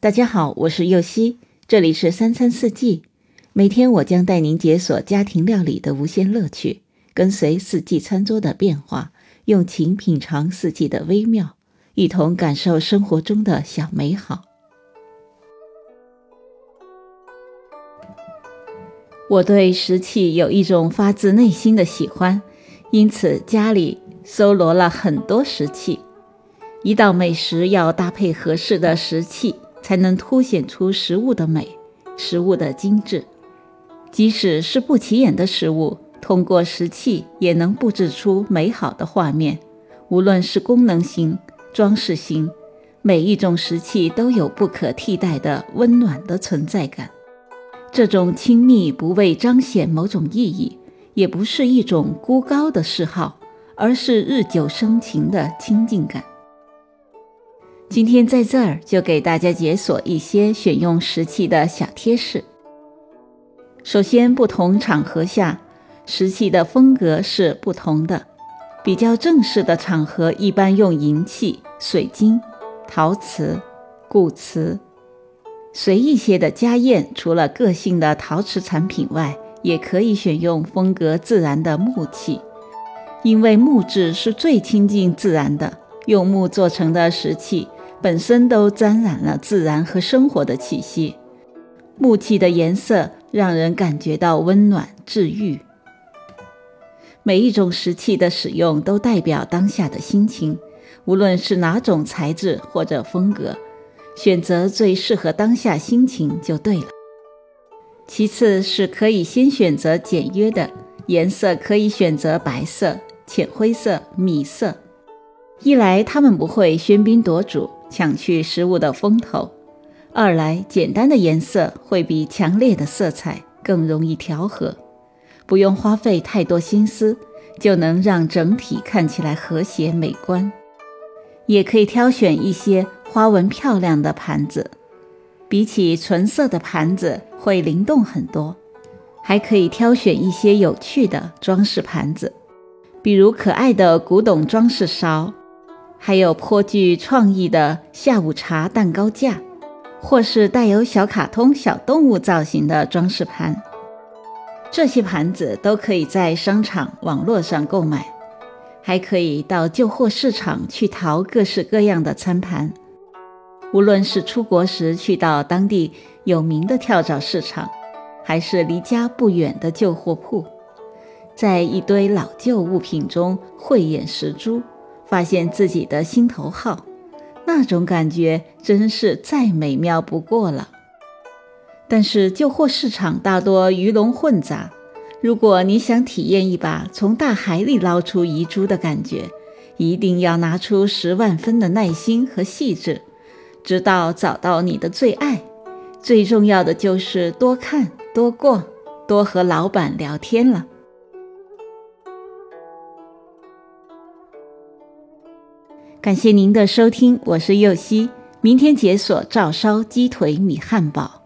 大家好，我是右希，这里是三餐四季。每天我将带您解锁家庭料理的无限乐趣，跟随四季餐桌的变化，用情品尝四季的微妙，一同感受生活中的小美好。我对食器有一种发自内心的喜欢，因此家里搜罗了很多食器。一道美食要搭配合适的食器。才能凸显出食物的美，食物的精致。即使是不起眼的食物，通过食器也能布置出美好的画面。无论是功能性、装饰性，每一种食器都有不可替代的温暖的存在感。这种亲密不为彰显某种意义，也不是一种孤高的嗜好，而是日久生情的亲近感。今天在这儿就给大家解锁一些选用食器的小贴士。首先，不同场合下食器的风格是不同的。比较正式的场合一般用银器、水晶、陶瓷、骨瓷；随意些的家宴，除了个性的陶瓷产品外，也可以选用风格自然的木器，因为木质是最亲近自然的。用木做成的食器。本身都沾染了自然和生活的气息，木器的颜色让人感觉到温暖治愈。每一种石器的使用都代表当下的心情，无论是哪种材质或者风格，选择最适合当下心情就对了。其次是可以先选择简约的颜色，可以选择白色、浅灰色、米色，一来它们不会喧宾夺主。抢去食物的风头。二来，简单的颜色会比强烈的色彩更容易调和，不用花费太多心思，就能让整体看起来和谐美观。也可以挑选一些花纹漂亮的盘子，比起纯色的盘子会灵动很多。还可以挑选一些有趣的装饰盘子，比如可爱的古董装饰勺。还有颇具创意的下午茶蛋糕架，或是带有小卡通小动物造型的装饰盘，这些盘子都可以在商场网络上购买，还可以到旧货市场去淘各式各样的餐盘。无论是出国时去到当地有名的跳蚤市场，还是离家不远的旧货铺，在一堆老旧物品中慧眼识珠。发现自己的心头好，那种感觉真是再美妙不过了。但是旧货市场大多鱼龙混杂，如果你想体验一把从大海里捞出遗珠的感觉，一定要拿出十万分的耐心和细致，直到找到你的最爱。最重要的就是多看、多逛、多和老板聊天了。感谢您的收听，我是右希。明天解锁照烧鸡腿米汉堡。